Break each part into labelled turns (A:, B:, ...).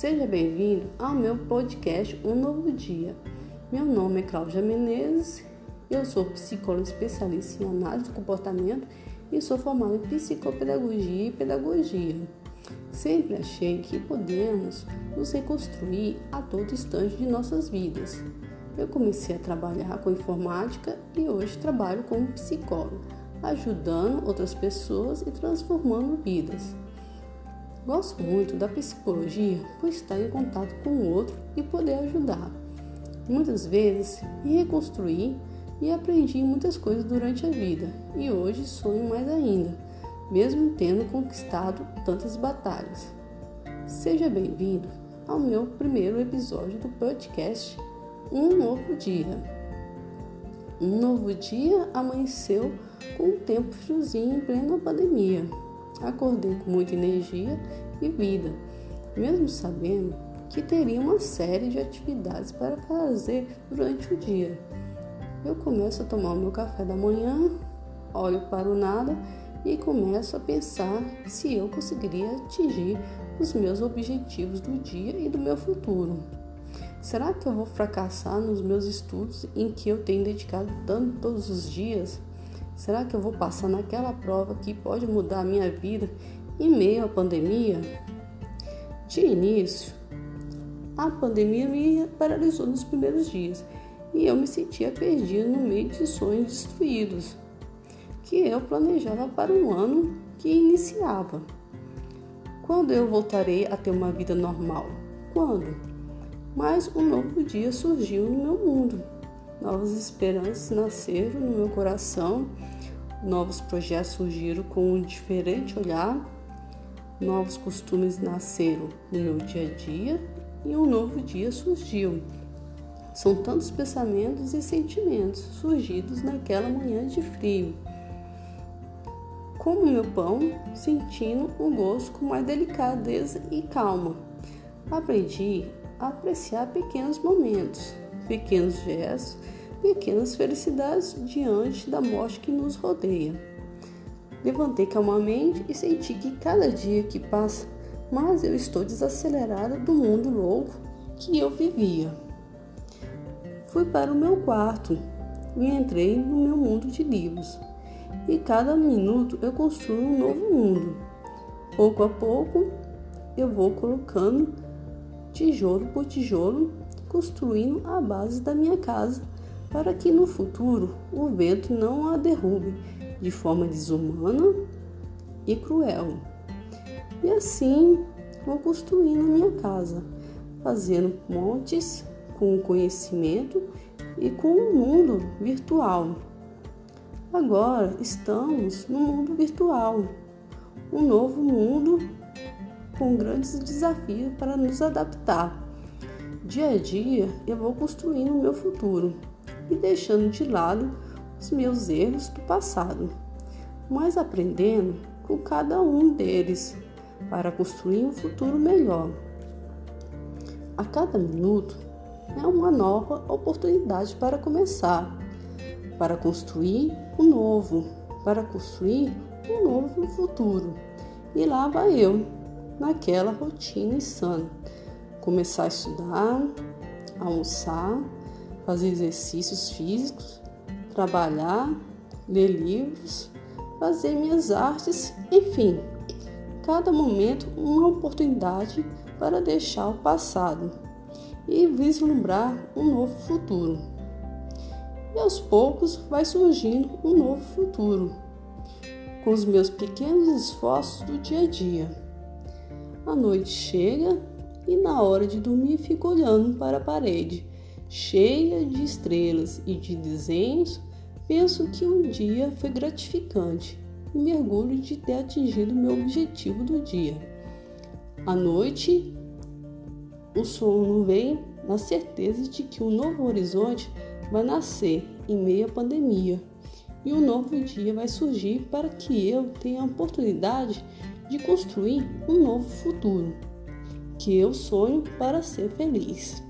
A: Seja bem-vindo ao meu podcast Um Novo Dia. Meu nome é Cláudia Menezes, eu sou psicóloga especialista em análise do comportamento e sou formada em psicopedagogia e pedagogia. Sempre achei que podemos nos reconstruir a todo instante de nossas vidas. Eu comecei a trabalhar com informática e hoje trabalho como psicóloga, ajudando outras pessoas e transformando vidas. Gosto muito da psicologia por estar em contato com o outro e poder ajudar. Muitas vezes me reconstruí e aprendi muitas coisas durante a vida e hoje sonho mais ainda, mesmo tendo conquistado tantas batalhas. Seja bem-vindo ao meu primeiro episódio do podcast Um Novo Dia. Um novo dia amanheceu com um tempo friozinho em plena pandemia. Acordei com muita energia e vida, mesmo sabendo que teria uma série de atividades para fazer durante o dia. Eu começo a tomar o meu café da manhã, olho para o nada e começo a pensar se eu conseguiria atingir os meus objetivos do dia e do meu futuro. Será que eu vou fracassar nos meus estudos em que eu tenho dedicado tanto todos os dias? Será que eu vou passar naquela prova que pode mudar a minha vida em meio à pandemia? De início, a pandemia me paralisou nos primeiros dias e eu me sentia perdida no meio de sonhos destruídos que eu planejava para o ano que iniciava. Quando eu voltarei a ter uma vida normal? Quando? Mas um novo dia surgiu no meu mundo. Novas esperanças nasceram no meu coração, novos projetos surgiram com um diferente olhar, novos costumes nasceram no meu dia a dia e um novo dia surgiu. São tantos pensamentos e sentimentos surgidos naquela manhã de frio. Como meu pão, sentindo o gosto com mais delicadeza e calma. Aprendi a apreciar pequenos momentos pequenos gestos, pequenas felicidades diante da morte que nos rodeia. Levantei calmamente e senti que cada dia que passa, mais eu estou desacelerada do mundo louco que eu vivia. Fui para o meu quarto e entrei no meu mundo de livros. E cada minuto eu construo um novo mundo. Pouco a pouco eu vou colocando tijolo por tijolo construindo a base da minha casa para que no futuro o vento não a derrube de forma desumana e cruel. E assim vou construindo a minha casa, fazendo pontes com o conhecimento e com o mundo virtual. Agora estamos no mundo virtual, um novo mundo com grandes desafios para nos adaptar Dia a dia eu vou construindo o meu futuro e deixando de lado os meus erros do passado, mas aprendendo com cada um deles para construir um futuro melhor. A cada minuto é uma nova oportunidade para começar, para construir o um novo, para construir um novo futuro. E lá vai eu, naquela rotina insana começar a estudar, almoçar, fazer exercícios físicos, trabalhar, ler livros, fazer minhas artes, enfim, cada momento uma oportunidade para deixar o passado e vislumbrar um novo futuro. E aos poucos vai surgindo um novo futuro, com os meus pequenos esforços do dia a dia. A noite chega e na hora de dormir fico olhando para a parede, cheia de estrelas e de desenhos. Penso que um dia foi gratificante e mergulho de ter atingido meu objetivo do dia. À noite, o sono vem na certeza de que um novo horizonte vai nascer em meio à pandemia e um novo dia vai surgir para que eu tenha a oportunidade de construir um novo futuro que eu sonho para ser feliz.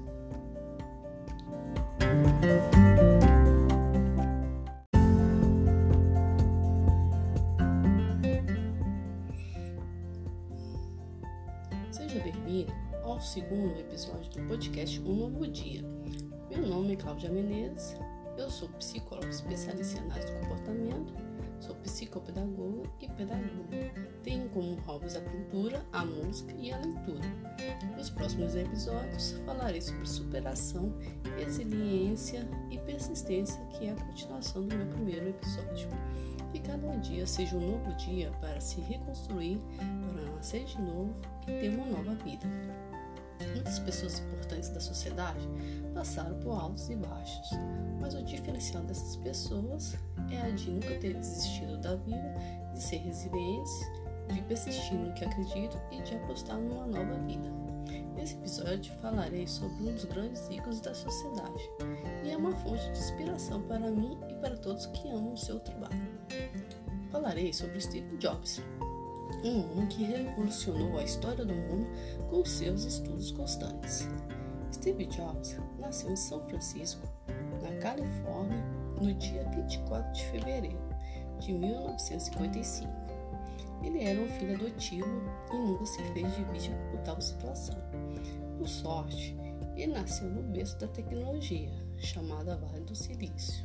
A: Seja bem-vindo ao segundo episódio do podcast Um Novo Dia. Meu nome é Cláudia Menezes, eu sou psicóloga especialista em análise do comportamento, sou psicopedagoga e pedagoga. Como hobbies a pintura, a música e a leitura. Nos próximos episódios falarei sobre superação, resiliência e persistência, que é a continuação do meu primeiro episódio. Que cada dia seja um novo dia para se reconstruir, para nascer de novo e ter uma nova vida. Muitas pessoas importantes da sociedade passaram por altos e baixos, mas o diferencial dessas pessoas é a de nunca ter desistido da vida, de ser resilientes, de persistir no que acredito e de apostar numa nova vida. Nesse episódio falarei sobre um dos grandes ícones da sociedade e é uma fonte de inspiração para mim e para todos que amam o seu trabalho. Falarei sobre Steve Jobs, um homem que revolucionou a história do mundo com seus estudos constantes. Steve Jobs nasceu em São Francisco, na Califórnia, no dia 24 de fevereiro de 1955. Ele era um filho adotivo e nunca se fez de vítima por tal situação. Por sorte, ele nasceu no berço da tecnologia, chamada Vale do Silício.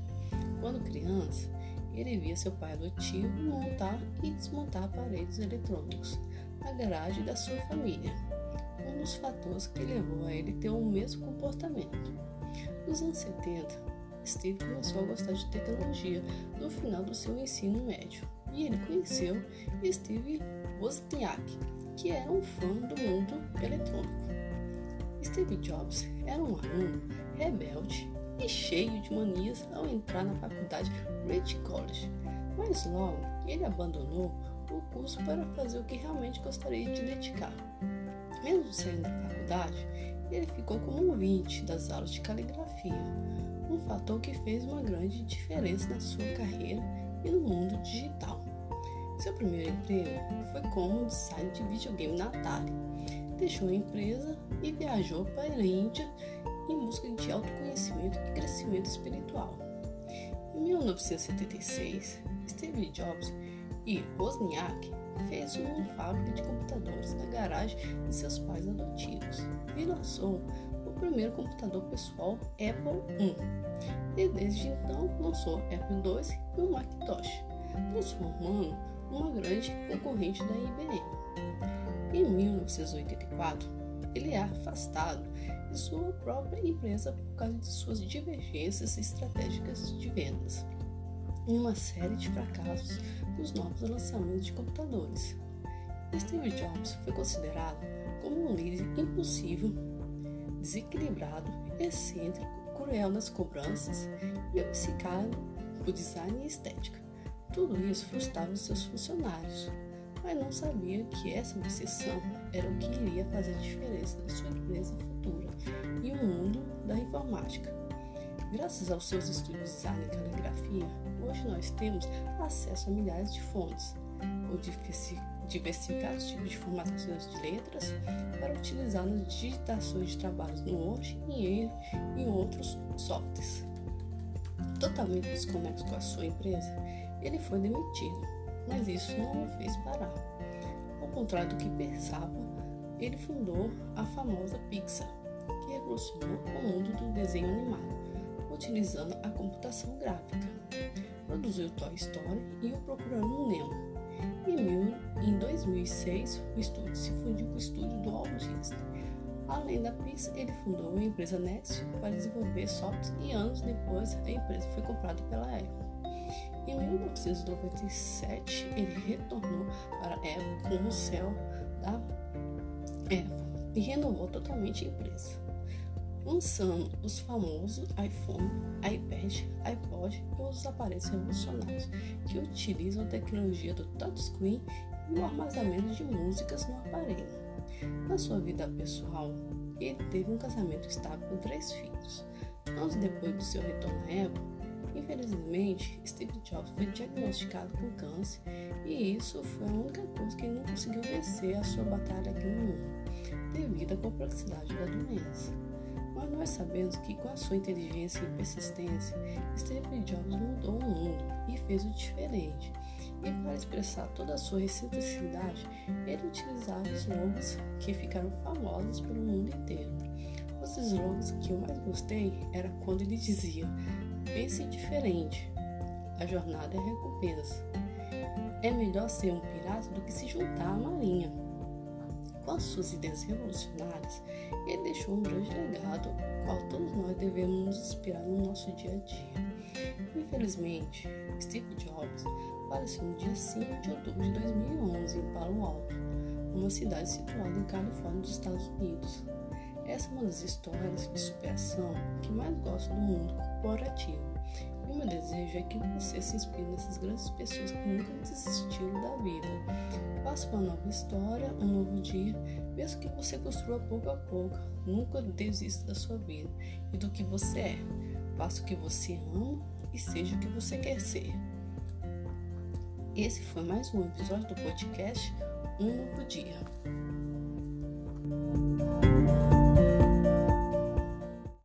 A: Quando criança, ele via seu pai adotivo montar e desmontar aparelhos eletrônicos na garagem da sua família, um dos fatores que levou a ele ter o mesmo comportamento. Nos anos 70, Steve começou a gostar de tecnologia no final do seu ensino médio e ele conheceu Steve Wozniak, que era um fã do mundo eletrônico. Steve Jobs era um aluno rebelde e cheio de manias ao entrar na faculdade Reed College, mas logo ele abandonou o curso para fazer o que realmente gostaria de dedicar. Mesmo saindo da faculdade, ele ficou como ouvinte das aulas de caligrafia, um fator que fez uma grande diferença na sua carreira e no mundo digital. Seu primeiro emprego foi como design de videogame na Atari. Deixou a empresa e viajou para a Índia em busca de autoconhecimento e crescimento espiritual. Em 1976, Steve Jobs e Wozniak fez uma fábrica de computadores na garagem de seus pais adotivos e lançou o primeiro computador pessoal Apple I. E desde então lançou Apple II e o Macintosh, transformando uma grande concorrente da IBM. Em 1984, ele é afastado de sua própria empresa por causa de suas divergências estratégicas de vendas e uma série de fracassos nos novos lançamentos de computadores. Steve Jobs foi considerado como um líder impulsivo, desequilibrado, excêntrico, cruel nas cobranças e obcecado por design e estética. Tudo isso frustrava seus funcionários, mas não sabia que essa obsessão era o que iria fazer diferença na sua empresa futura e o mundo da informática. Graças aos seus estudos de design e caligrafia, hoje nós temos acesso a milhares de fontes, ou diversificados tipos de formatações de letras para utilizar nas digitações de trabalhos no Word e em outros softwares. Totalmente desconexo com a sua empresa, ele foi demitido mas isso não o fez parar. Ao contrário do que pensava, ele fundou a famosa Pixar, que revolucionou o mundo do desenho animado, utilizando a computação gráfica. Produziu Toy Story e o Procurando Nemo. Em 2006, o estúdio se fundiu com o estúdio do Walt Disney. Além da Pixar, ele fundou a empresa Next para desenvolver softwares e anos depois a empresa foi comprada pela Apple. Em 1997, ele retornou para a Apple como céu da Apple e renovou totalmente a empresa, lançando os famosos iPhone, iPad, iPod e outros aparelhos revolucionários que utilizam a tecnologia do touchscreen e o armazenamento de músicas no aparelho. Na sua vida pessoal, ele teve um casamento estável com três filhos. Anos depois do seu retorno à Apple, Infelizmente, Steve Jobs foi diagnosticado com câncer e isso foi a única coisa que ele não conseguiu vencer a sua batalha aqui no mundo, devido à complexidade da doença. Mas nós sabemos que com a sua inteligência e persistência, Steve Jobs mudou o mundo e fez o diferente. E para expressar toda a sua excentricidade, ele utilizava slogans que ficaram famosos pelo mundo inteiro. Os slogans que eu mais gostei era quando ele dizia: pense diferente, a jornada é recompensa. É melhor ser um pirata do que se juntar à marinha. Com as suas ideias revolucionárias, ele deixou um grande legado, qual todos nós devemos nos inspirar no nosso dia a dia. Infelizmente, Steve Jobs faleceu no dia 5 de outubro de 2011 em Palo Alto, uma cidade situada em Califórnia, dos Estados Unidos. Essa é uma das histórias de superação que mais gosto do mundo corporativo. E o meu desejo é que você se inspire nessas grandes pessoas que nunca desistiram da vida. Faça uma nova história, um novo dia, mesmo que você construa pouco a pouco. Nunca desista da sua vida e do que você é. Faça o que você ama e seja o que você quer ser. Esse foi mais um episódio do podcast Um Novo Dia.